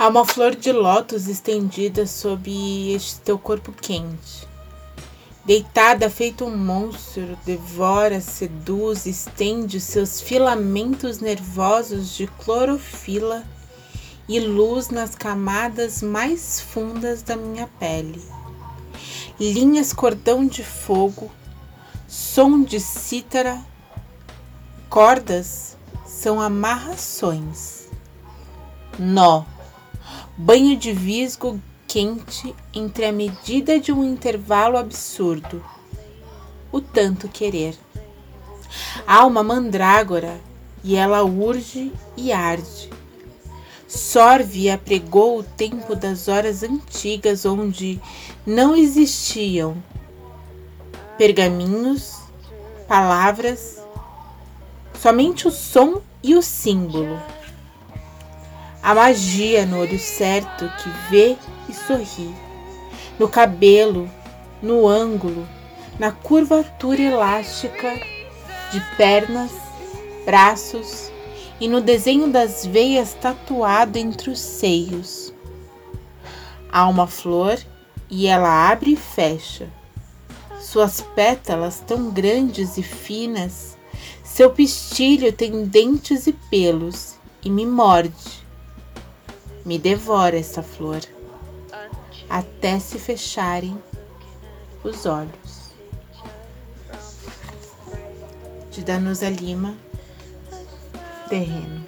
Há uma flor de lótus estendida sob este teu corpo quente. Deitada, feito um monstro, devora, seduz, estende seus filamentos nervosos de clorofila e luz nas camadas mais fundas da minha pele. Linhas cordão de fogo, som de cítara, cordas são amarrações. Nó banho de visgo quente entre a medida de um intervalo absurdo, o tanto querer. Há uma mandrágora e ela urge e arde. Sorve apregou o tempo das horas antigas onde não existiam pergaminhos, palavras, somente o som e o símbolo. A magia no olho certo que vê e sorri, no cabelo, no ângulo, na curvatura elástica de pernas, braços e no desenho das veias tatuado entre os seios. Há uma flor e ela abre e fecha. Suas pétalas tão grandes e finas, seu pistilho tem dentes e pelos e me morde me devora esta flor, até se fecharem os olhos. De Danusa Lima, terreno.